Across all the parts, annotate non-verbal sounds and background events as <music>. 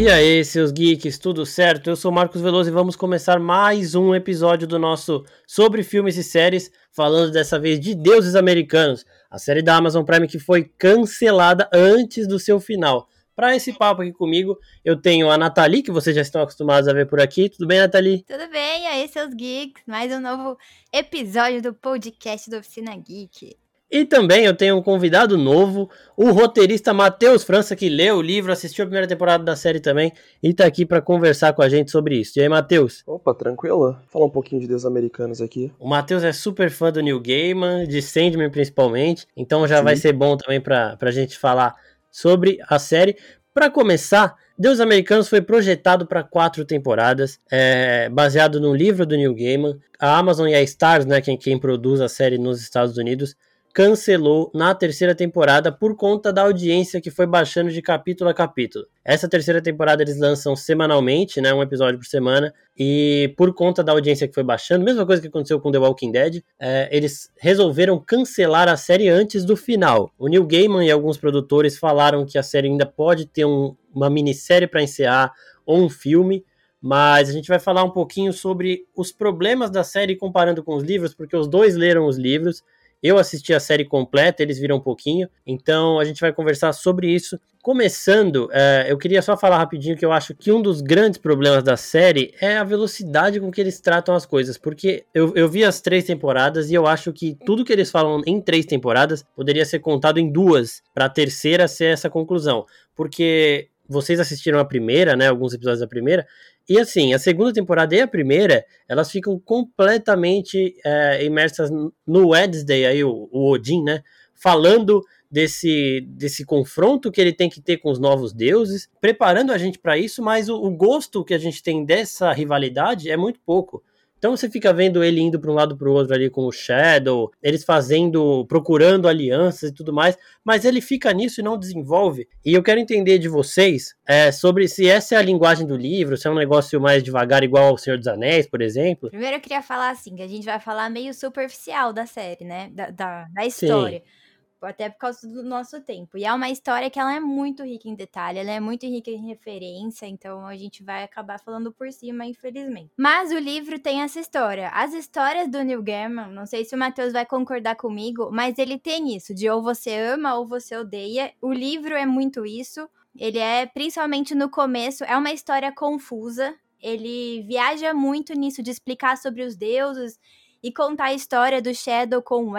E aí, seus geeks, tudo certo? Eu sou Marcos Veloso e vamos começar mais um episódio do nosso Sobre Filmes e Séries, falando dessa vez de Deuses Americanos, a série da Amazon Prime que foi cancelada antes do seu final. Para esse papo aqui comigo, eu tenho a Nathalie, que vocês já estão acostumados a ver por aqui. Tudo bem, Nathalie? Tudo bem, e aí, seus geeks? Mais um novo episódio do podcast do Oficina Geek. E também eu tenho um convidado novo, o roteirista Matheus França, que leu o livro, assistiu a primeira temporada da série também e tá aqui para conversar com a gente sobre isso. E aí, Matheus? Opa, tranquilo. Falar um pouquinho de Deus Americanos aqui. O Matheus é super fã do Neil Gaiman, de Sandman principalmente, então já Sim. vai ser bom também pra, pra gente falar sobre a série. Para começar, Deus Americanos foi projetado para quatro temporadas, é, baseado no livro do Neil Gaiman. A Amazon e a Stars, né, quem, quem produz a série nos Estados Unidos, cancelou na terceira temporada por conta da audiência que foi baixando de capítulo a capítulo. Essa terceira temporada eles lançam semanalmente, né, um episódio por semana, e por conta da audiência que foi baixando, mesma coisa que aconteceu com The Walking Dead, é, eles resolveram cancelar a série antes do final. O Neil Gaiman e alguns produtores falaram que a série ainda pode ter um, uma minissérie para encerrar ou um filme, mas a gente vai falar um pouquinho sobre os problemas da série comparando com os livros, porque os dois leram os livros eu assisti a série completa, eles viram um pouquinho, então a gente vai conversar sobre isso. Começando, é, eu queria só falar rapidinho que eu acho que um dos grandes problemas da série é a velocidade com que eles tratam as coisas, porque eu, eu vi as três temporadas e eu acho que tudo que eles falam em três temporadas poderia ser contado em duas, para a terceira ser essa conclusão, porque vocês assistiram a primeira, né, alguns episódios da primeira, e assim, a segunda temporada e a primeira, elas ficam completamente é, imersas no Wednesday, aí o, o Odin, né? Falando desse, desse confronto que ele tem que ter com os novos deuses, preparando a gente para isso, mas o, o, gosto que a gente tem dessa rivalidade é muito pouco. Então você fica vendo ele indo para um lado para o outro ali com o Shadow, eles fazendo, procurando alianças e tudo mais, mas ele fica nisso e não desenvolve. E eu quero entender de vocês é, sobre se essa é a linguagem do livro, se é um negócio mais devagar, igual ao Senhor dos Anéis, por exemplo. Primeiro eu queria falar assim, que a gente vai falar meio superficial da série, né? Da, da, da história. Sim até por causa do nosso tempo. E é uma história que ela é muito rica em detalhe, ela é muito rica em referência, então a gente vai acabar falando por cima, infelizmente. Mas o livro tem essa história. As histórias do Neil Gaiman, não sei se o Matheus vai concordar comigo, mas ele tem isso, de ou você ama ou você odeia. O livro é muito isso. Ele é, principalmente no começo, é uma história confusa. Ele viaja muito nisso de explicar sobre os deuses e contar a história do Shadow com o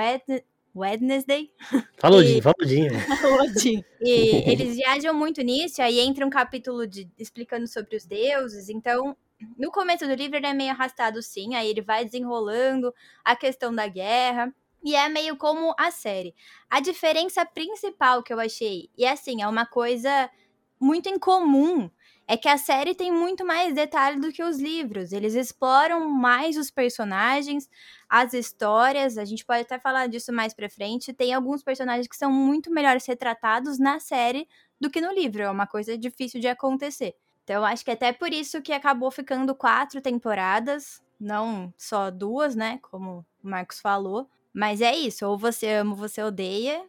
Wednesday. Fala Odin, fala Odin. Odin. E eles viajam muito nisso, aí entra um capítulo de, explicando sobre os deuses, então no começo do livro ele é meio arrastado sim, aí ele vai desenrolando a questão da guerra, e é meio como a série. A diferença principal que eu achei, e assim, é uma coisa muito incomum é que a série tem muito mais detalhe do que os livros. Eles exploram mais os personagens, as histórias. A gente pode até falar disso mais pra frente. Tem alguns personagens que são muito melhores retratados na série do que no livro. É uma coisa difícil de acontecer. Então, acho que até por isso que acabou ficando quatro temporadas, não só duas, né? Como o Marcos falou. Mas é isso, ou você ama ou você odeia,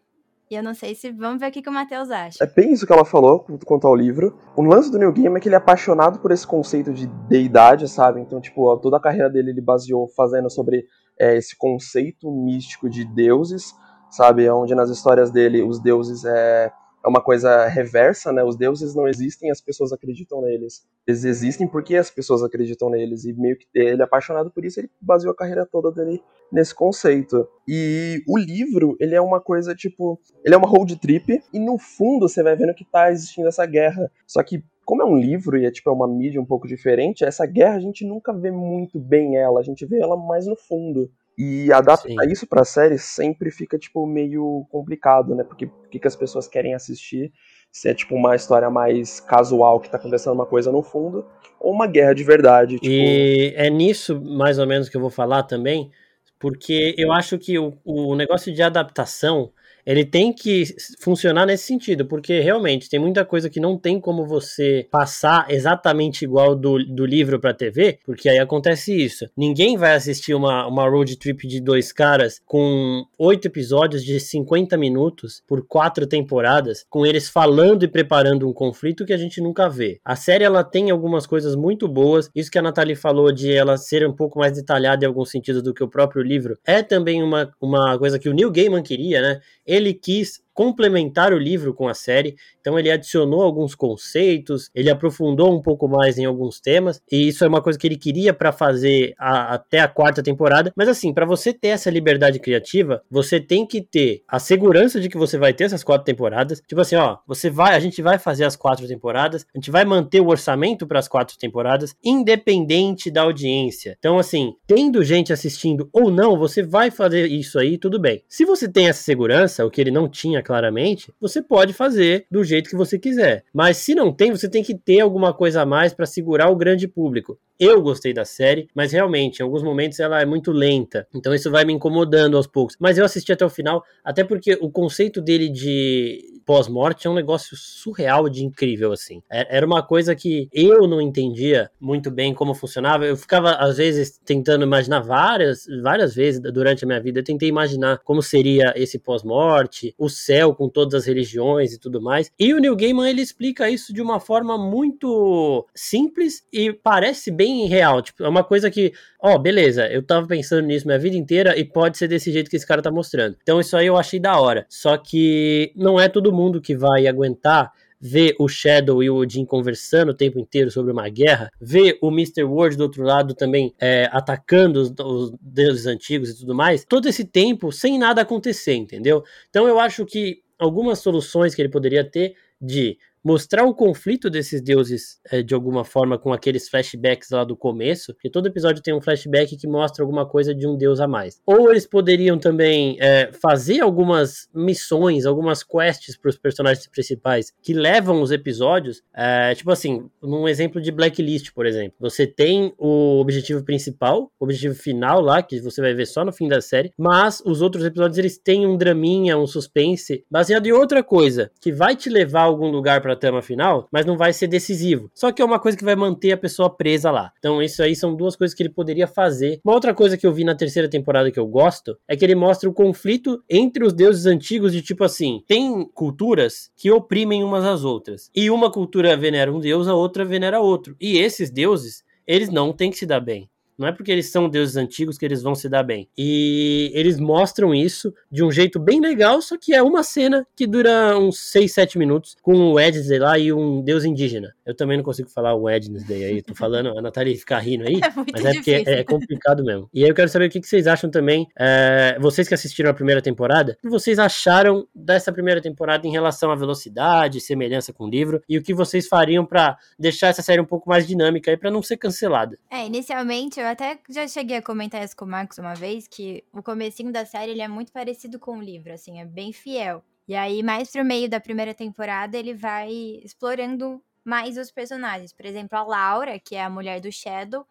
e eu não sei se. Vamos ver o que, que o Matheus acha. É bem isso que ela falou quanto ao livro. O lance do Neil Gaiman é que ele é apaixonado por esse conceito de deidade, sabe? Então, tipo, toda a carreira dele ele baseou fazendo sobre é, esse conceito místico de deuses, sabe? Onde nas histórias dele os deuses é é uma coisa reversa, né? Os deuses não existem, as pessoas acreditam neles. Eles existem porque as pessoas acreditam neles. E meio que ele é apaixonado por isso, ele baseou a carreira toda dele nesse conceito. E o livro, ele é uma coisa tipo, ele é uma road trip e no fundo você vai vendo que tá existindo essa guerra. Só que como é um livro e é tipo é uma mídia um pouco diferente, essa guerra a gente nunca vê muito bem ela, a gente vê ela mais no fundo. E adaptar Sim. isso pra série sempre fica, tipo, meio complicado, né? Porque o que as pessoas querem assistir? Se é, tipo, uma história mais casual, que tá acontecendo uma coisa no fundo, ou uma guerra de verdade. Tipo... E é nisso, mais ou menos, que eu vou falar também, porque eu acho que o, o negócio de adaptação ele tem que funcionar nesse sentido, porque realmente tem muita coisa que não tem como você passar exatamente igual do, do livro pra TV, porque aí acontece isso. Ninguém vai assistir uma, uma road trip de dois caras com oito episódios de 50 minutos por quatro temporadas, com eles falando e preparando um conflito que a gente nunca vê. A série ela tem algumas coisas muito boas, isso que a Nathalie falou de ela ser um pouco mais detalhada em alguns sentidos do que o próprio livro, é também uma, uma coisa que o Neil Gaiman queria, né? Ele quis complementar o livro com a série. Então ele adicionou alguns conceitos, ele aprofundou um pouco mais em alguns temas, e isso é uma coisa que ele queria para fazer a, até a quarta temporada. Mas assim, para você ter essa liberdade criativa, você tem que ter a segurança de que você vai ter essas quatro temporadas. Tipo assim, ó, você vai, a gente vai fazer as quatro temporadas, a gente vai manter o orçamento para as quatro temporadas, independente da audiência. Então assim, tendo gente assistindo ou não, você vai fazer isso aí, tudo bem. Se você tem essa segurança, o que ele não tinha claramente, você pode fazer do jeito que você quiser. Mas se não tem, você tem que ter alguma coisa a mais para segurar o grande público. Eu gostei da série, mas realmente, em alguns momentos ela é muito lenta. Então isso vai me incomodando aos poucos. Mas eu assisti até o final, até porque o conceito dele de pós-morte é um negócio surreal de incrível, assim. É, era uma coisa que eu não entendia muito bem como funcionava. Eu ficava, às vezes, tentando imaginar várias, várias vezes durante a minha vida. Eu tentei imaginar como seria esse pós-morte, o céu com todas as religiões e tudo mais. E o Neil Gaiman, ele explica isso de uma forma muito simples e parece bem bem real. Tipo, é uma coisa que, ó, beleza, eu tava pensando nisso minha vida inteira e pode ser desse jeito que esse cara tá mostrando. Então isso aí eu achei da hora. Só que não é todo mundo que vai aguentar ver o Shadow e o Odin conversando o tempo inteiro sobre uma guerra, ver o Mr. Ward do outro lado também é, atacando os, os, deuses antigos e tudo mais, todo esse tempo sem nada acontecer, entendeu? Então eu acho que algumas soluções que ele poderia ter de mostrar o conflito desses deuses é, de alguma forma com aqueles flashbacks lá do começo, porque todo episódio tem um flashback que mostra alguma coisa de um deus a mais. Ou eles poderiam também é, fazer algumas missões, algumas quests para os personagens principais que levam os episódios, é, tipo assim, num exemplo de Blacklist, por exemplo, você tem o objetivo principal, o objetivo final lá, que você vai ver só no fim da série, mas os outros episódios eles têm um draminha, um suspense, baseado em outra coisa, que vai te levar a algum lugar para a trama final, mas não vai ser decisivo. Só que é uma coisa que vai manter a pessoa presa lá. Então, isso aí são duas coisas que ele poderia fazer. Uma outra coisa que eu vi na terceira temporada que eu gosto é que ele mostra o conflito entre os deuses antigos, de tipo assim: tem culturas que oprimem umas às outras. E uma cultura venera um deus, a outra venera outro. E esses deuses, eles não têm que se dar bem. Não é porque eles são deuses antigos que eles vão se dar bem. E eles mostram isso de um jeito bem legal, só que é uma cena que dura uns 6, 7 minutos com o Wednesday lá e um deus indígena. Eu também não consigo falar o Wednesday aí, tô falando, a Natália ficar rindo aí, <laughs> é mas é porque é, complicado mesmo. E aí eu quero saber o que, vocês acham também, é, vocês que assistiram a primeira temporada, o que vocês acharam dessa primeira temporada em relação à velocidade, semelhança com o livro, e o que vocês fariam para deixar essa série um pouco mais dinâmica aí, pra não ser cancelada. É, inicialmente eu até já cheguei a comentar isso com o Marcos uma vez, que o comecinho da série ele é muito parecido com o livro, assim, é bem fiel. E aí, mais pro meio da primeira temporada, ele vai explorando mais os personagens. Por exemplo, a Laura, que é a mulher do Shadow,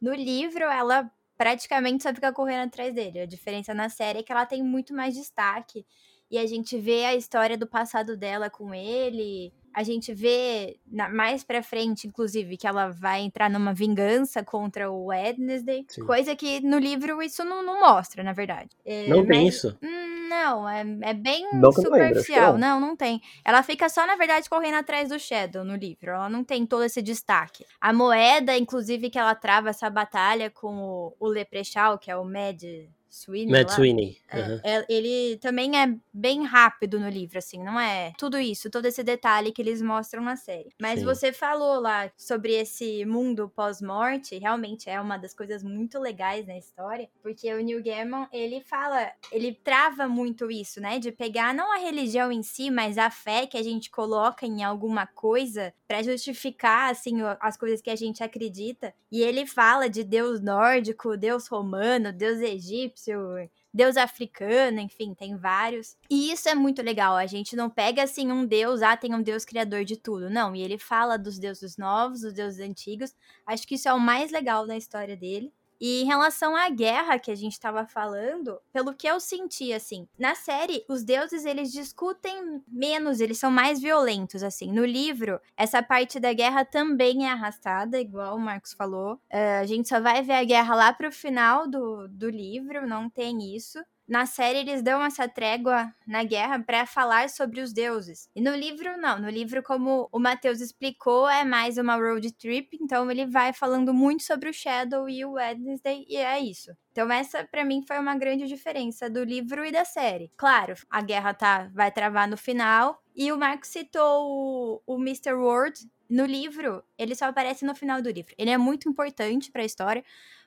no livro ela praticamente só fica correndo atrás dele. A diferença na série é que ela tem muito mais destaque. E a gente vê a história do passado dela com ele, a gente vê na, mais pra frente, inclusive, que ela vai entrar numa vingança contra o Wednesday. Sim. Coisa que no livro isso não, não mostra, na verdade. É, não mas, tem isso? Não, é, é bem não superficial. Lembra, não. não, tem. Ela fica só, na verdade, correndo atrás do Shadow no livro. Ela não tem todo esse destaque. A moeda, inclusive, que ela trava essa batalha com o, o Leprechaun, que é o Mad Sweeney. Matt Sweeney. Uhum. É, ele também é bem rápido no livro, assim, não é tudo isso, todo esse detalhe que eles mostram na série. Mas Sim. você falou lá sobre esse mundo pós-morte, realmente é uma das coisas muito legais na história, porque o Neil Gaiman, ele fala, ele trava muito isso, né, de pegar não a religião em si, mas a fé que a gente coloca em alguma coisa para justificar, assim, as coisas que a gente acredita. E ele fala de Deus nórdico, Deus romano, Deus egípcio, egípcio, deus africano, enfim, tem vários. E isso é muito legal. A gente não pega assim um deus, ah, tem um deus criador de tudo. Não, e ele fala dos deuses novos, dos deuses antigos. Acho que isso é o mais legal da história dele. E em relação à guerra que a gente estava falando, pelo que eu senti, assim, na série, os deuses eles discutem menos, eles são mais violentos, assim. No livro, essa parte da guerra também é arrastada, igual o Marcos falou. Uh, a gente só vai ver a guerra lá pro final do, do livro, não tem isso na série eles dão essa trégua na guerra para falar sobre os deuses. E no livro, não. No livro, como o Matheus explicou, é mais uma road trip. Então ele vai falando muito sobre o Shadow e o Wednesday, e é isso. Então essa para mim foi uma grande diferença do livro e da série. Claro, a guerra tá vai travar no final. E o Marco citou o, o Mr. Ward. No livro, ele só aparece no final do livro. Ele é muito importante para a história,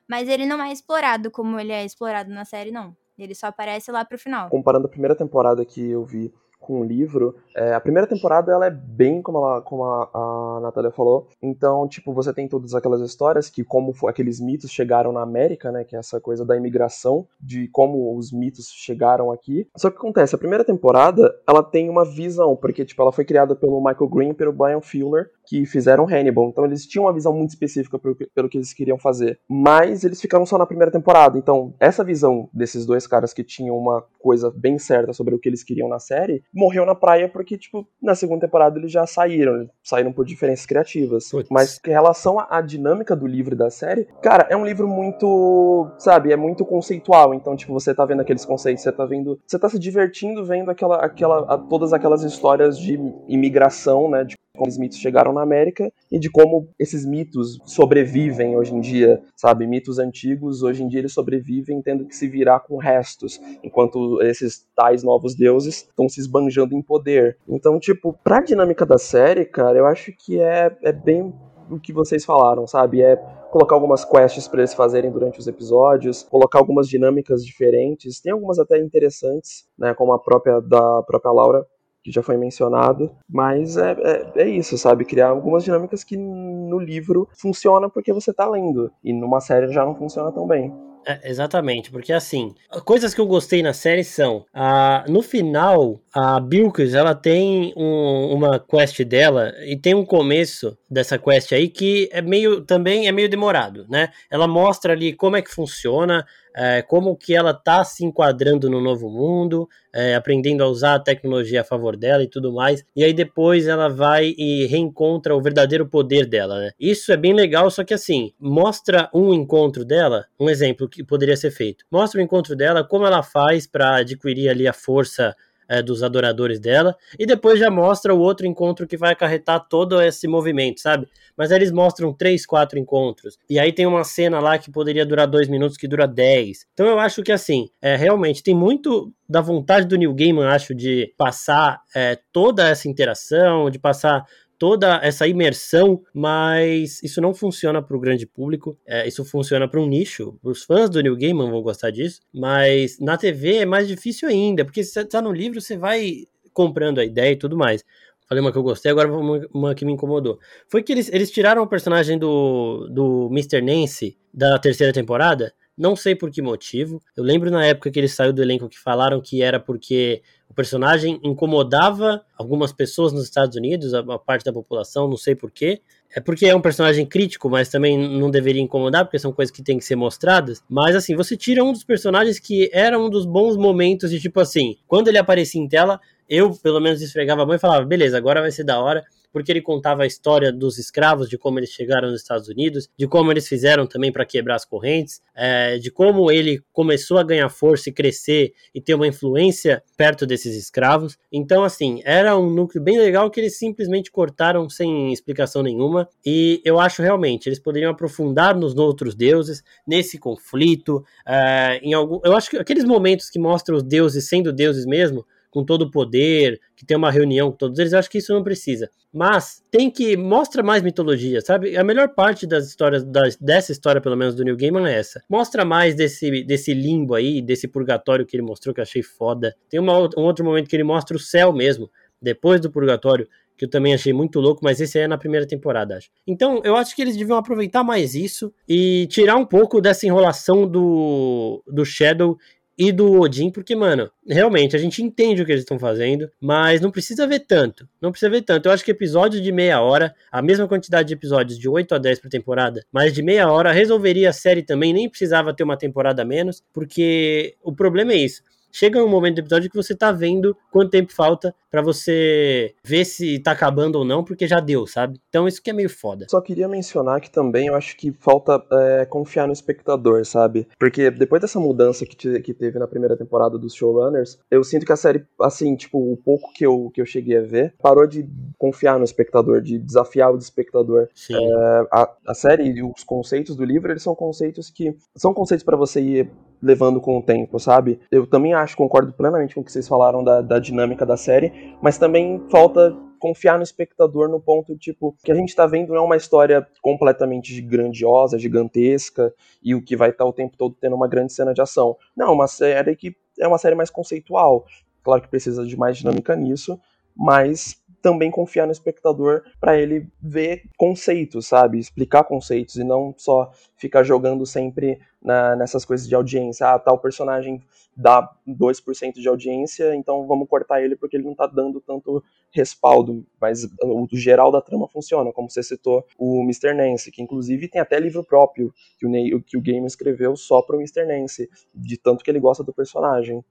mas ele não é explorado como ele é explorado na série, não. Ele só aparece lá pro final. Comparando a primeira temporada que eu vi com o livro, é, a primeira temporada ela é bem como, ela, como a, a Natália falou. Então, tipo, você tem todas aquelas histórias que como aqueles mitos chegaram na América, né? Que é essa coisa da imigração, de como os mitos chegaram aqui. Só que acontece, a primeira temporada, ela tem uma visão, porque, tipo, ela foi criada pelo Michael Green e pelo Brian Fuller, que fizeram Hannibal. Então eles tinham uma visão muito específica pelo que, pelo que eles queriam fazer. Mas eles ficaram só na primeira temporada. Então, essa visão desses dois caras que tinham uma coisa bem certa sobre o que eles queriam na série, morreu na praia porque, tipo, na segunda temporada eles já saíram. Saíram por diferenças criativas. Putz. Mas em relação à dinâmica do livro e da série, cara, é um livro muito, sabe, é muito conceitual. Então, tipo, você tá vendo aqueles conceitos, você tá vendo. Você tá se divertindo vendo aquela, aquela, todas aquelas histórias de imigração, né? De como os mitos chegaram na América e de como esses mitos sobrevivem hoje em dia, sabe? Mitos antigos, hoje em dia eles sobrevivem tendo que se virar com restos, enquanto esses tais novos deuses estão se esbanjando em poder. Então, tipo, pra dinâmica da série, cara, eu acho que é, é bem o que vocês falaram, sabe? É colocar algumas quests para eles fazerem durante os episódios, colocar algumas dinâmicas diferentes. Tem algumas até interessantes, né? Como a própria da própria Laura que já foi mencionado, mas é, é, é, isso, sabe? Criar algumas dinâmicas que no livro funciona porque você tá lendo, e numa série já não funciona tão bem. É, exatamente, porque assim, coisas que eu gostei na série são, a, no final, a Bilkis, ela tem um, uma quest dela, e tem um começo dessa quest aí que é meio, também é meio demorado, né? Ela mostra ali como é que funciona, é, como que ela tá se enquadrando no novo mundo, é, aprendendo a usar a tecnologia a favor dela e tudo mais. E aí depois ela vai e reencontra o verdadeiro poder dela, né? Isso é bem legal, só que assim, mostra um encontro dela, um exemplo que poderia ser feito. Mostra o encontro dela, como ela faz para adquirir ali a força é, dos adoradores dela, e depois já mostra o outro encontro que vai acarretar todo esse movimento, sabe? Mas aí eles mostram três, quatro encontros, e aí tem uma cena lá que poderia durar dois minutos que dura dez. Então eu acho que assim, é, realmente tem muito da vontade do New Gaiman, acho, de passar é, toda essa interação, de passar toda essa imersão, mas isso não funciona para o grande público. É, isso funciona para um nicho. Os fãs do New Gaiman vão gostar disso, mas na TV é mais difícil ainda, porque se você está no livro, você vai comprando a ideia e tudo mais. Falei uma que eu gostei, agora uma, uma que me incomodou. Foi que eles, eles tiraram o personagem do, do Mr. Nancy da terceira temporada. Não sei por que motivo. Eu lembro na época que ele saiu do elenco que falaram que era porque o personagem incomodava algumas pessoas nos Estados Unidos, a, parte da população, não sei porquê. É porque é um personagem crítico, mas também não deveria incomodar, porque são coisas que têm que ser mostradas. Mas assim, você tira um dos personagens que era um dos bons momentos de tipo assim, quando ele aparecia em tela, eu pelo menos esfregava a mão e falava, beleza, agora vai ser da hora porque ele contava a história dos escravos, de como eles chegaram nos Estados Unidos, de como eles fizeram também para quebrar as correntes, é, de como ele começou a ganhar força e crescer e ter uma influência perto desses escravos. Então, assim, era um núcleo bem legal que eles simplesmente cortaram sem explicação nenhuma. E eu acho realmente eles poderiam aprofundar nos outros deuses, nesse conflito, é, em algum. Eu acho que aqueles momentos que mostram os deuses sendo deuses mesmo com todo o poder, que tem uma reunião com todos eles, acho que isso não precisa. Mas tem que mostra mais mitologia, sabe? A melhor parte das histórias das, dessa história, pelo menos do New Gaiman é essa. Mostra mais desse desse limbo aí, desse purgatório que ele mostrou que eu achei foda. Tem uma, um outro momento que ele mostra o céu mesmo, depois do purgatório, que eu também achei muito louco, mas esse aí é na primeira temporada, acho. Então, eu acho que eles deviam aproveitar mais isso e tirar um pouco dessa enrolação do, do Shadow e do Odin, porque, mano, realmente a gente entende o que eles estão fazendo, mas não precisa ver tanto. Não precisa ver tanto. Eu acho que episódio de meia hora, a mesma quantidade de episódios, de 8 a 10 por temporada, mas de meia hora, resolveria a série também, nem precisava ter uma temporada menos, porque o problema é isso chega um momento do episódio que você tá vendo quanto tempo falta para você ver se tá acabando ou não, porque já deu, sabe? Então isso que é meio foda. Só queria mencionar que também eu acho que falta é, confiar no espectador, sabe? Porque depois dessa mudança que, te, que teve na primeira temporada dos showrunners, eu sinto que a série, assim, tipo, o pouco que eu, que eu cheguei a ver, parou de confiar no espectador, de desafiar o espectador. Sim. É, a, a série e os conceitos do livro, eles são conceitos que são conceitos para você ir levando com o tempo, sabe? Eu também acho, concordo plenamente com o que vocês falaram da, da dinâmica da série, mas também falta confiar no espectador no ponto, tipo, que a gente tá vendo não é uma história completamente grandiosa, gigantesca, e o que vai estar tá o tempo todo tendo uma grande cena de ação. Não, uma série que é uma série mais conceitual. Claro que precisa de mais dinâmica nisso, mas também confiar no espectador para ele ver conceitos, sabe? Explicar conceitos e não só ficar jogando sempre na, nessas coisas de audiência. Ah, tal personagem dá 2% de audiência, então vamos cortar ele porque ele não tá dando tanto respaldo. Mas o geral da trama funciona, como você citou o Mr. Nancy, que inclusive tem até livro próprio que o, que o Game escreveu só pro Mr. Nancy, de tanto que ele gosta do personagem.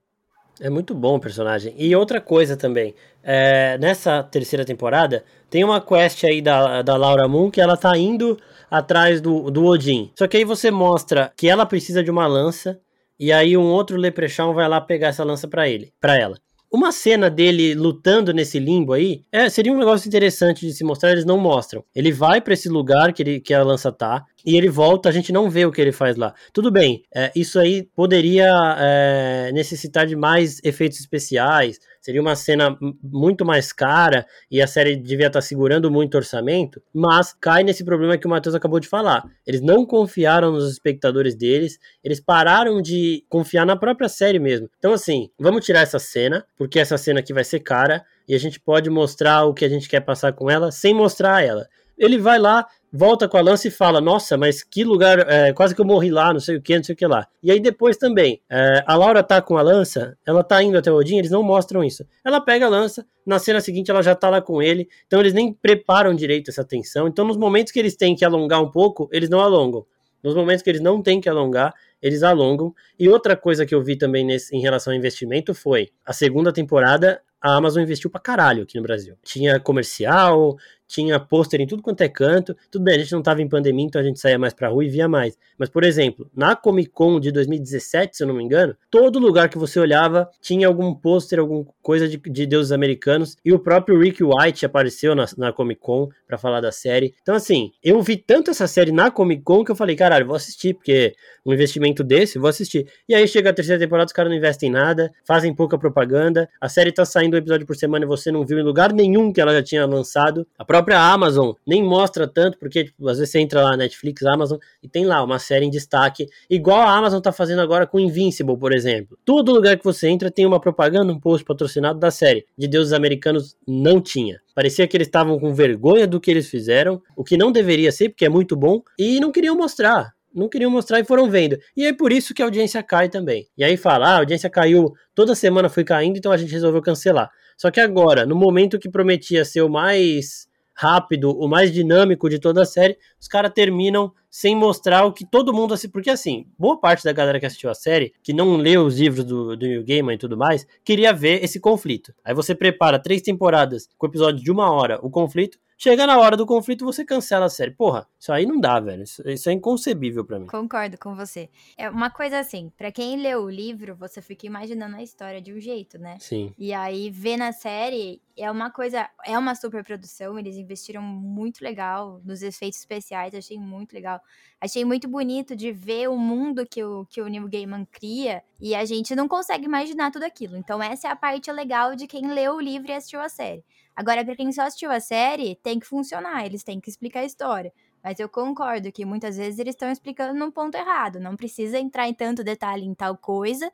É muito bom o personagem. E outra coisa também, é, nessa terceira temporada, tem uma quest aí da, da Laura Moon que ela tá indo atrás do, do Odin. Só que aí você mostra que ela precisa de uma lança, e aí um outro Leprechaun vai lá pegar essa lança para ele, para ela. Uma cena dele lutando nesse limbo aí é, seria um negócio interessante de se mostrar, eles não mostram. Ele vai para esse lugar que, ele, que a lança tá, e ele volta, a gente não vê o que ele faz lá. Tudo bem, é, isso aí poderia é, necessitar de mais efeitos especiais, seria uma cena muito mais cara e a série devia estar tá segurando muito orçamento, mas cai nesse problema que o Matheus acabou de falar. Eles não confiaram nos espectadores deles, eles pararam de confiar na própria série mesmo. Então, assim, vamos tirar essa cena, porque essa cena aqui vai ser cara e a gente pode mostrar o que a gente quer passar com ela sem mostrar ela. Ele vai lá, volta com a lança e fala: Nossa, mas que lugar, é, quase que eu morri lá, não sei o que, não sei o que lá. E aí depois também, é, a Laura tá com a lança, ela tá indo até o Odin, eles não mostram isso. Ela pega a lança, na cena seguinte ela já tá lá com ele, então eles nem preparam direito essa tensão. Então nos momentos que eles têm que alongar um pouco, eles não alongam. Nos momentos que eles não têm que alongar, eles alongam. E outra coisa que eu vi também nesse, em relação ao investimento foi a segunda temporada. A Amazon investiu pra caralho aqui no Brasil. Tinha comercial, tinha pôster em tudo quanto é canto. Tudo bem, a gente não estava em pandemia, então a gente saía mais pra rua e via mais. Mas, por exemplo, na Comic Con de 2017, se eu não me engano, todo lugar que você olhava tinha algum pôster, alguma coisa de, de deuses americanos. E o próprio Rick White apareceu na, na Comic Con para falar da série. Então, assim, eu vi tanto essa série na Comic Con que eu falei, caralho, vou assistir, porque um investimento desse, vou assistir. E aí chega a terceira temporada, os caras não investem em nada, fazem pouca propaganda. A série tá saindo um episódio por semana e você não viu em lugar nenhum que ela já tinha lançado. A própria própria Amazon nem mostra tanto, porque tipo, às vezes você entra lá Netflix, Amazon, e tem lá uma série em destaque, igual a Amazon tá fazendo agora com Invincible, por exemplo. Todo lugar que você entra tem uma propaganda, um post patrocinado da série. De deuses americanos não tinha. Parecia que eles estavam com vergonha do que eles fizeram, o que não deveria ser, porque é muito bom, e não queriam mostrar não queriam mostrar e foram vendo. E é por isso que a audiência cai também. E aí fala, ah, a audiência caiu, toda semana foi caindo, então a gente resolveu cancelar. Só que agora, no momento que prometia ser o mais rápido, o mais dinâmico de toda a série, os caras terminam sem mostrar o que todo mundo assiste. Porque, assim, boa parte da galera que assistiu a série, que não leu os livros do, do New Gaiman e tudo mais, queria ver esse conflito. Aí você prepara três temporadas com episódio de uma hora, o conflito, Chega na hora do conflito, você cancela a série. Porra, isso aí não dá, velho. Isso, isso é inconcebível para mim. Concordo com você. É uma coisa assim, para quem leu o livro, você fica imaginando a história de um jeito, né? Sim. E aí, ver na série é uma coisa, é uma super produção, eles investiram muito legal nos efeitos especiais, achei muito legal. Achei muito bonito de ver o mundo que o, que o Neil Gaiman cria e a gente não consegue imaginar tudo aquilo. Então essa é a parte legal de quem leu o livro e assistiu a série. Agora, para quem só assistiu a série, tem que funcionar, eles têm que explicar a história. Mas eu concordo que muitas vezes eles estão explicando num ponto errado. Não precisa entrar em tanto detalhe em tal coisa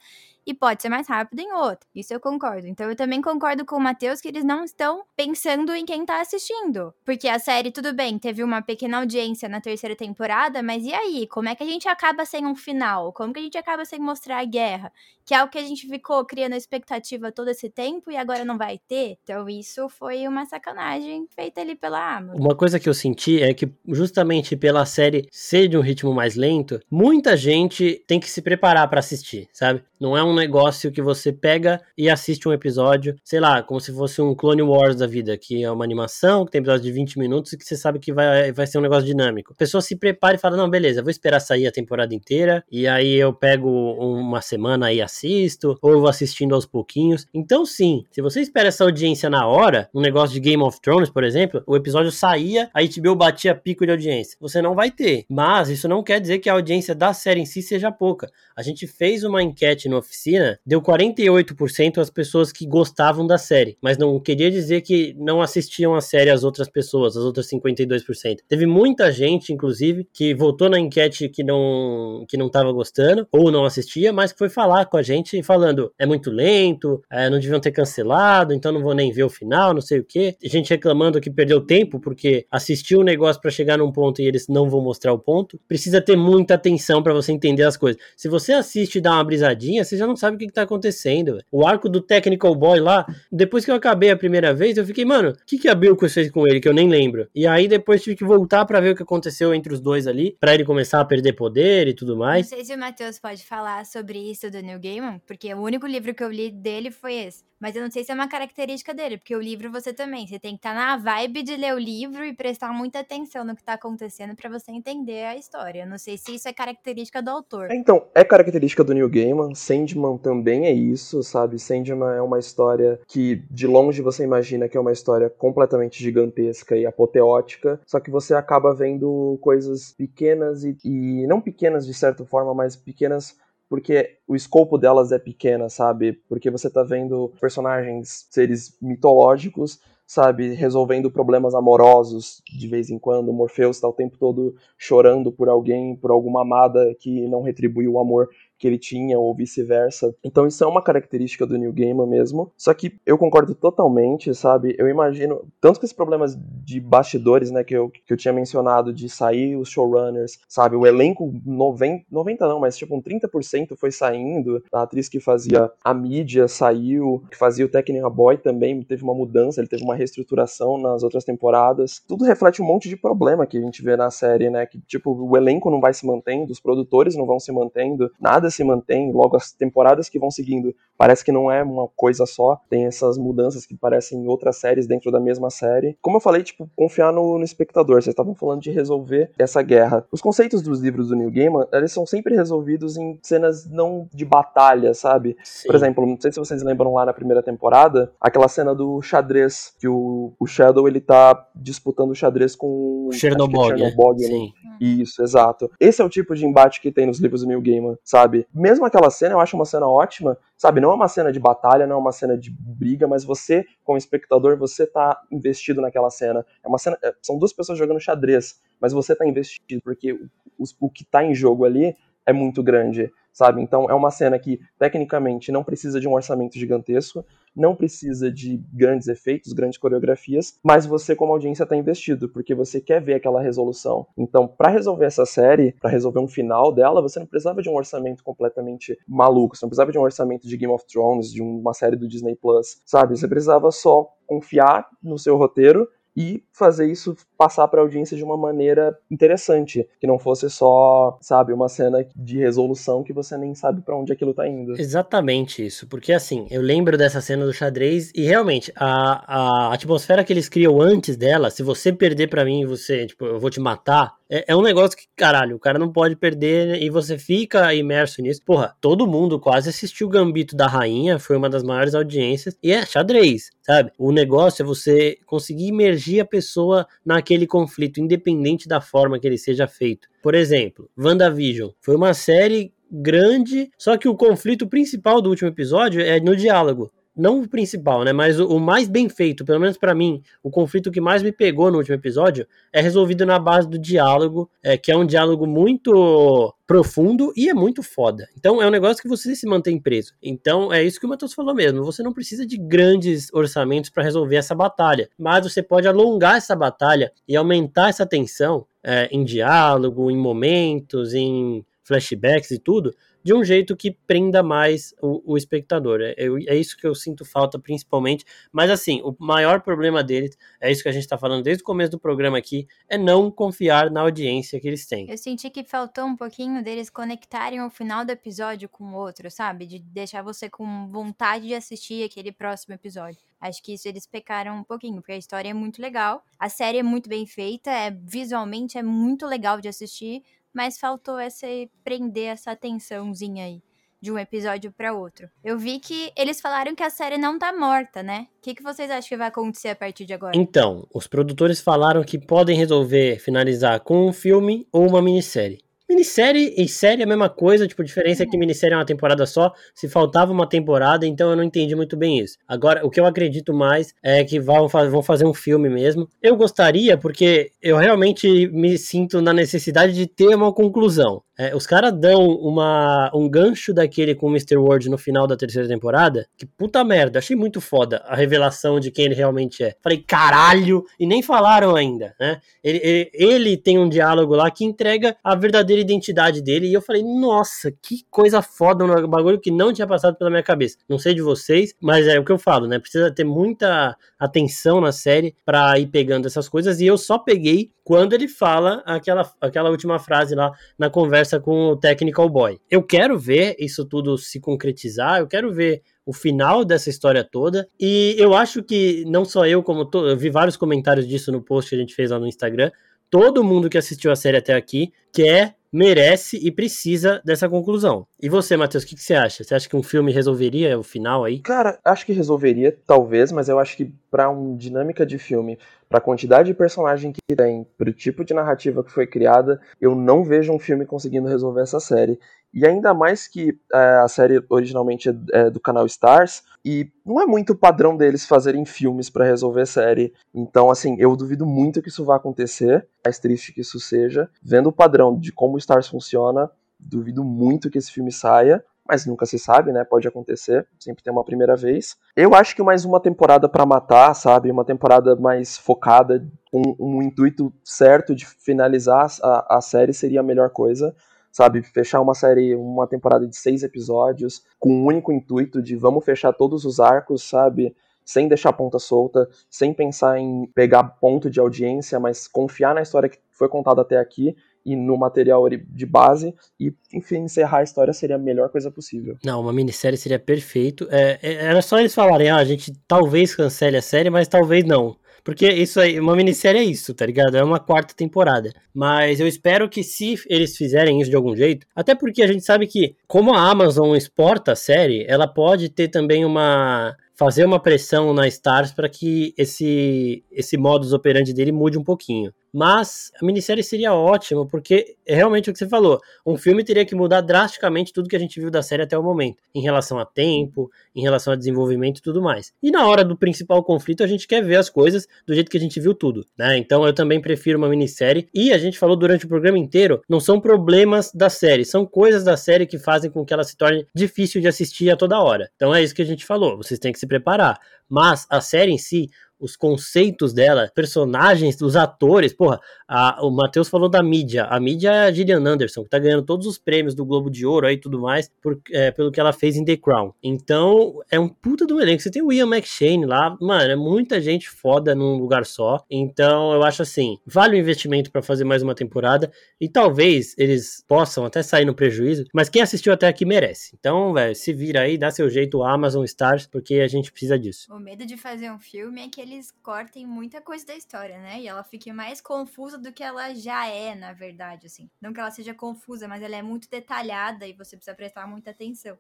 e pode ser mais rápido em outro. Isso eu concordo. Então eu também concordo com o Matheus que eles não estão pensando em quem tá assistindo. Porque a série, tudo bem, teve uma pequena audiência na terceira temporada, mas e aí? Como é que a gente acaba sem um final? Como que a gente acaba sem mostrar a guerra? Que é o que a gente ficou criando expectativa todo esse tempo e agora não vai ter. Então isso foi uma sacanagem feita ali pela Amazon. Uma coisa que eu senti é que justamente pela série ser de um ritmo mais lento, muita gente tem que se preparar para assistir, sabe? Não é um negócio que você pega e assiste um episódio, sei lá, como se fosse um Clone Wars da vida, que é uma animação, que tem episódio de 20 minutos e que você sabe que vai, vai ser um negócio dinâmico. A pessoa se prepara e fala: não, beleza, vou esperar sair a temporada inteira, e aí eu pego uma semana e assisto, ou vou assistindo aos pouquinhos. Então, sim, se você espera essa audiência na hora, um negócio de Game of Thrones, por exemplo, o episódio saía, a HBO batia pico de audiência. Você não vai ter. Mas isso não quer dizer que a audiência da série em si seja pouca. A gente fez uma enquete na oficina, deu 48% as pessoas que gostavam da série, mas não queria dizer que não assistiam a série as outras pessoas, as outras 52%. Teve muita gente, inclusive, que votou na enquete que não que não estava gostando ou não assistia, mas que foi falar com a gente falando é muito lento, é, não deviam ter cancelado, então não vou nem ver o final, não sei o que. Gente reclamando que perdeu tempo porque assistiu o negócio para chegar num ponto e eles não vão mostrar o ponto. Precisa ter muita atenção para você entender as coisas. Se você assiste e dá uma brisadinha, você já não sabe o que, que tá acontecendo. O arco do Technical Boy lá, depois que eu acabei a primeira vez, eu fiquei, mano, o que, que a Bilko fez com ele que eu nem lembro? E aí depois tive que voltar para ver o que aconteceu entre os dois ali, para ele começar a perder poder e tudo mais. Não sei se o Matheus pode falar sobre isso do Neil Gaiman, porque o único livro que eu li dele foi esse. Mas eu não sei se é uma característica dele, porque o livro você também, você tem que estar tá na vibe de ler o livro e prestar muita atenção no que está acontecendo para você entender a história. Eu não sei se isso é característica do autor. Então, é característica do Neil Gaiman, Sandman também é isso, sabe? Sandman é uma história que de longe você imagina que é uma história completamente gigantesca e apoteótica, só que você acaba vendo coisas pequenas e, e não pequenas de certa forma, mas pequenas porque o escopo delas é pequena, sabe? Porque você tá vendo personagens, seres mitológicos, sabe, resolvendo problemas amorosos de vez em quando. O Morpheus tá o tempo todo chorando por alguém, por alguma amada que não retribuiu o amor que ele tinha, ou vice-versa. Então isso é uma característica do New Gaiman mesmo. Só que eu concordo totalmente, sabe? Eu imagino, tanto com esses problemas de bastidores, né, que eu, que eu tinha mencionado, de sair os showrunners, sabe? O elenco, 90, 90 não, mas tipo um 30% foi saindo. A atriz que fazia a mídia saiu, que fazia o Technical Boy também teve uma mudança, ele teve uma reestruturação nas outras temporadas. Tudo reflete um monte de problema que a gente vê na série, né? Que tipo, o elenco não vai se mantendo, os produtores não vão se mantendo, nada se mantém, logo as temporadas que vão seguindo, parece que não é uma coisa só, tem essas mudanças que parecem outras séries dentro da mesma série. Como eu falei, tipo, confiar no, no espectador, vocês estavam falando de resolver essa guerra. Os conceitos dos livros do Neil Gaiman, eles são sempre resolvidos em cenas não de batalha, sabe? Sim. Por exemplo, não sei se vocês lembram lá na primeira temporada, aquela cena do xadrez, que o, o Shadow, ele tá disputando o xadrez com o Chernobog. É Chernobog né? Sim. Isso, exato. Esse é o tipo de embate que tem nos livros do Neil Gaiman, sabe? Sabe? Mesmo aquela cena, eu acho uma cena ótima, sabe? Não é uma cena de batalha, não é uma cena de briga, mas você, como espectador, você tá investido naquela cena. É uma cena, é, são duas pessoas jogando xadrez, mas você tá investido, porque o, o que tá em jogo ali é muito grande, sabe? Então é uma cena que, tecnicamente, não precisa de um orçamento gigantesco, não precisa de grandes efeitos, grandes coreografias, mas você como audiência está investido, porque você quer ver aquela resolução. Então, para resolver essa série, para resolver um final dela, você não precisava de um orçamento completamente maluco, você não precisava de um orçamento de Game of Thrones, de uma série do Disney Plus, sabe? Você precisava só confiar no seu roteiro e fazer isso passar para a audiência de uma maneira interessante, que não fosse só, sabe, uma cena de resolução que você nem sabe para onde aquilo tá indo. Exatamente isso, porque assim, eu lembro dessa cena do xadrez e realmente a, a atmosfera que eles criam antes dela, se você perder para mim, você, tipo, eu vou te matar, é, é, um negócio que, caralho, o cara não pode perder e você fica imerso nisso. Porra, todo mundo quase assistiu o Gambito da Rainha, foi uma das maiores audiências, e é xadrez, sabe? O negócio é você conseguir imergir a pessoa naquele conflito, independente da forma que ele seja feito. Por exemplo, WandaVision foi uma série grande, só que o conflito principal do último episódio é no diálogo não o principal, né? Mas o, mais bem feito, pelo menos para mim, o conflito que mais me pegou no último episódio é resolvido na base do diálogo, é, que é um diálogo muito profundo e é muito foda. Então é um negócio que você se mantém preso. Então é isso que o Matheus falou mesmo. Você não precisa de grandes orçamentos para resolver essa batalha, mas você pode alongar essa batalha e aumentar essa tensão é, em diálogo, em momentos, em flashbacks e tudo, de um jeito que prenda mais o, o espectador. É, é, isso que eu sinto falta, principalmente. Mas, assim, o maior problema deles, é isso que a gente está falando desde o começo do programa aqui, é não confiar na audiência que eles têm. Eu senti que faltou um pouquinho deles conectarem o final do episódio com o outro, sabe? De deixar você com vontade de assistir aquele próximo episódio. Acho que isso eles pecaram um pouquinho, porque a história é muito legal, a série é muito bem feita, é visualmente é muito legal de assistir, mas faltou essa prender essa atençãozinha aí de um episódio para outro. Eu vi que eles falaram que a série não tá morta, né? O que, que vocês acham que vai acontecer a partir de agora? Então, os produtores falaram que podem resolver finalizar com um filme ou uma minissérie. Minissérie e série é a mesma coisa, tipo, a diferença é que minissérie é uma temporada só, se faltava uma temporada, então eu não entendi muito bem isso. Agora, o que eu acredito mais é que vão, vão fazer um filme mesmo. Eu gostaria, porque eu realmente me sinto na necessidade de ter uma conclusão. É, os caras dão uma, um gancho daquele com o Mr. World no final da terceira temporada. Que puta merda, achei muito foda a revelação de quem ele realmente é. Falei, caralho! E nem falaram ainda, né? Ele, ele, ele tem um diálogo lá que entrega a verdadeira identidade dele. E eu falei, nossa, que coisa foda, um bagulho que não tinha passado pela minha cabeça. Não sei de vocês, mas é o que eu falo, né? Precisa ter muita atenção na série para ir pegando essas coisas. E eu só peguei quando ele fala aquela, aquela última frase lá na conversa com o Technical Boy. Eu quero ver isso tudo se concretizar, eu quero ver o final dessa história toda. E eu acho que não só eu, como to... eu vi vários comentários disso no post que a gente fez lá no Instagram. Todo mundo que assistiu a série até aqui quer merece e precisa dessa conclusão. E você, Matheus, o que, que, você acha? Você acha que um filme resolveria o final aí? Cara, acho que resolveria, talvez, mas eu acho que para uma dinâmica de filme, para a quantidade de personagem que tem, para o tipo de narrativa que foi criada, eu não vejo um filme conseguindo resolver essa série. E ainda mais que é, a série originalmente é, é do canal Stars, e não é muito padrão deles fazerem filmes para resolver série. Então, assim, eu duvido muito que isso vá acontecer, mais triste que isso seja. Vendo o padrão de como o Stars funciona, duvido muito que esse filme saia mas nunca se sabe, né? Pode acontecer, sempre tem uma primeira vez. Eu acho que mais uma temporada para matar, sabe? Uma temporada mais focada, com um, um intuito certo de finalizar a, a série seria a melhor coisa sabe? Fechar uma série, uma temporada de seis episódios, com o um único intuito de vamos fechar todos os arcos, sabe? Sem deixar ponta solta, sem pensar em pegar ponto de audiência, mas confiar na história que foi contada até aqui e no material de base e, enfim, encerrar a história seria a melhor coisa possível. Não, uma minissérie seria perfeito. É, é, era só eles falarem, ah, a gente talvez cancele a série, mas talvez não. Porque isso aí, uma minissérie é isso, tá ligado? É uma quarta temporada. Mas eu espero que se eles fizerem isso de algum jeito, até porque a gente sabe que, como a Amazon exporta a série, ela pode ter também uma fazer uma pressão na Stars para que esse esse modus operandi dele mude um pouquinho. Mas a minissérie seria ótima, porque é realmente o que você falou. Um filme teria que mudar drasticamente tudo que a gente viu da série até o momento, em relação a tempo, em relação a desenvolvimento e tudo mais. E na hora do principal conflito, a gente quer ver as coisas do jeito que a gente viu tudo, né? Então eu também prefiro uma minissérie. E a gente falou durante o programa inteiro, não são problemas da série, são coisas da série que fazem com que ela se torne difícil de assistir a toda hora. Então é isso que a gente falou, vocês têm que se preparar. Mas a série em si, os conceitos dela, personagens, os atores. Porra, a, o Matheus falou da mídia. A mídia é a Gillian Anderson, que tá ganhando todos os prêmios do Globo de Ouro aí e tudo mais, por, é, pelo que ela fez em The Crown. Então, é um puta do elenco. Você tem o Ian McShane lá, mano, é muita gente foda num lugar só. Então, eu acho assim, vale o investimento para fazer mais uma temporada e talvez eles possam até sair no prejuízo, mas quem assistiu até aqui merece. Então, velho, se vira aí, dá seu jeito, Amazon Stars, porque a gente precisa disso. O medo de fazer um filme é que eles cortem muita coisa da história, né? E ela fique mais confusa do que ela já é, na verdade, assim. Não que ela seja confusa, mas ela é muito detalhada e você precisa prestar muita atenção.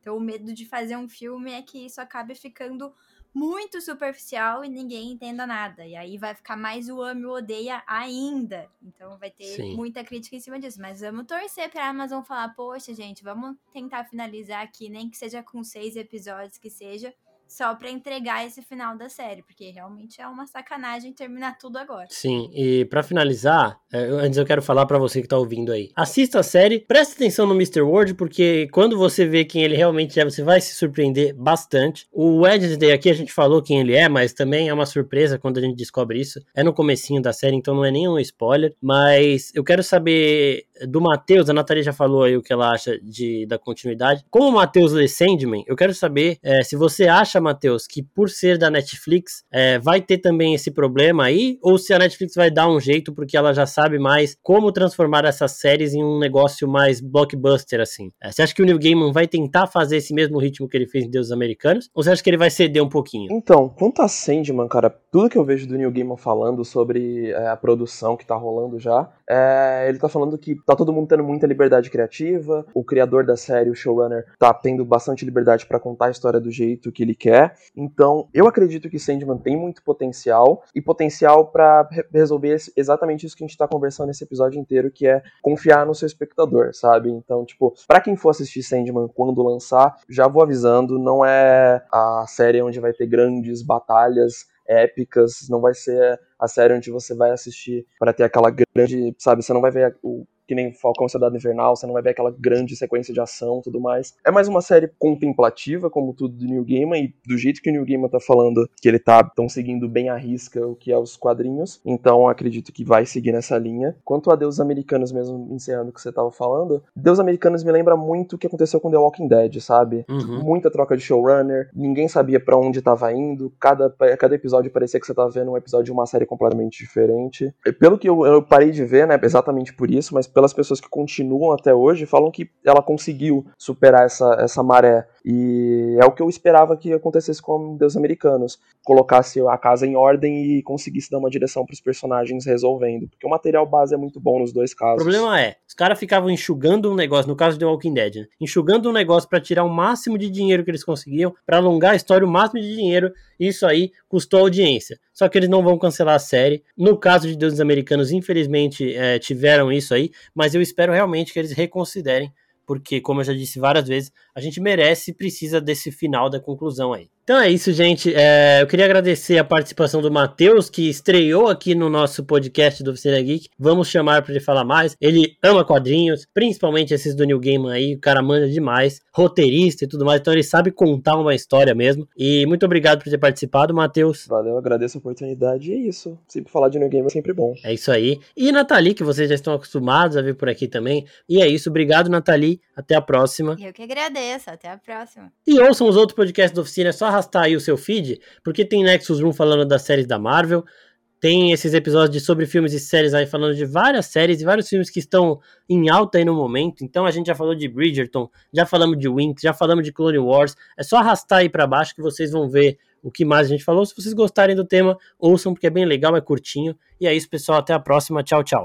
Então, o medo de fazer um filme é que isso acabe ficando muito superficial e ninguém entenda nada. E aí vai ficar mais o ame ou odeia ainda. Então vai ter Sim. muita crítica em cima disso. Mas vamos torcer pra Amazon falar, poxa, gente, vamos tentar finalizar aqui, nem que seja com seis episódios que seja só para entregar esse final da série, porque realmente é uma sacanagem terminar tudo agora. Sim, e para finalizar, é, antes eu quero falar para você que tá ouvindo aí. Assista a série, preste atenção no Mr. World, porque quando você vê quem ele realmente é, você vai se surpreender bastante. O Wednesday aqui a gente falou quem ele é, mas também é uma surpresa quando a gente descobre isso. É no comecinho da série, então não é nenhum spoiler, mas eu quero saber do Matheus, a Nathalie já falou aí o que ela acha de, da continuidade. Como o Matheus lê Sandman, eu quero saber é, se você acha, Matheus, que por ser da Netflix, é, vai ter também esse problema aí, ou se a Netflix vai dar um jeito porque ela já sabe mais como transformar essas séries em um negócio mais blockbuster, assim. É, você acha que o Neil Gaiman vai tentar fazer esse mesmo ritmo que ele fez em Deuses Americanos, ou você acha que ele vai ceder um pouquinho? Então, quanto a Sandman, cara, tudo que eu vejo do Neil Gaiman falando sobre é, a produção que tá rolando já, é, ele tá falando que tá todo mundo tendo muita liberdade criativa, o criador da série, o showrunner, tá tendo bastante liberdade para contar a história do jeito que ele quer. Então, eu acredito que Sandman tem muito potencial e potencial para re resolver exatamente isso que a gente tá conversando nesse episódio inteiro, que é confiar no seu espectador, sabe? Então, tipo, para quem for assistir Sandman quando lançar, já vou avisando, não é a série onde vai ter grandes batalhas épicas, não vai ser a série onde você vai assistir para ter aquela grande, sabe, você não vai ver o que nem Falcão Cidade Invernal, você não vai ver aquela grande sequência de ação tudo mais. É mais uma série contemplativa, como tudo do New Gaiman, e do jeito que o New Gaiman tá falando, que ele tá tão seguindo bem a risca o que é os quadrinhos, então acredito que vai seguir nessa linha. Quanto a Deus Americanos mesmo, encerrando o que você tava falando, Deus Americanos me lembra muito o que aconteceu com The Walking Dead, sabe? Uhum. Muita troca de showrunner, ninguém sabia para onde tava indo, cada, cada episódio parecia que você tava vendo um episódio de uma série completamente diferente. Pelo que eu, eu parei de ver, né, exatamente por isso, mas pelas pessoas que continuam até hoje, falam que ela conseguiu superar essa, essa maré. E é o que eu esperava que acontecesse com Deus Americanos. Colocasse a casa em ordem e conseguisse dar uma direção para os personagens resolvendo. Porque o material base é muito bom nos dois casos. O problema é, os caras ficavam enxugando um negócio, no caso de Walking Dead, né? enxugando um negócio para tirar o máximo de dinheiro que eles conseguiam, para alongar a história o máximo de dinheiro. Isso aí custou audiência. Só que eles não vão cancelar a série. No caso de Deuses Americanos, infelizmente, é, tiveram isso aí, mas eu espero realmente que eles reconsiderem, porque, como eu já disse várias vezes, a gente merece e precisa desse final da conclusão aí. Então é isso, gente. É, eu queria agradecer a participação do Matheus, que estreou aqui no nosso podcast do Oficina Geek. Vamos chamar para ele falar mais. Ele ama quadrinhos, principalmente esses do New Game aí. O cara manja demais, roteirista e tudo mais. Então ele sabe contar uma história mesmo. E muito obrigado por ter participado, Matheus. Valeu, agradeço a oportunidade. E é isso. Sempre falar de New Game é sempre bom. É isso aí. E Nathalie, que vocês já estão acostumados a ver por aqui também. E é isso. Obrigado, Nathalie. Até a próxima. Eu que agradeço. Até a próxima. E ouçam os outros podcasts da oficina. É só arrastar aí o seu feed, porque tem Nexus Room falando das séries da Marvel, tem esses episódios de sobre filmes e séries aí falando de várias séries e vários filmes que estão em alta aí no momento. Então a gente já falou de Bridgerton, já falamos de Winx, já falamos de Clone Wars. É só arrastar aí para baixo que vocês vão ver o que mais a gente falou. Se vocês gostarem do tema, ouçam porque é bem legal, é curtinho. E é isso, pessoal, até a próxima. Tchau, tchau.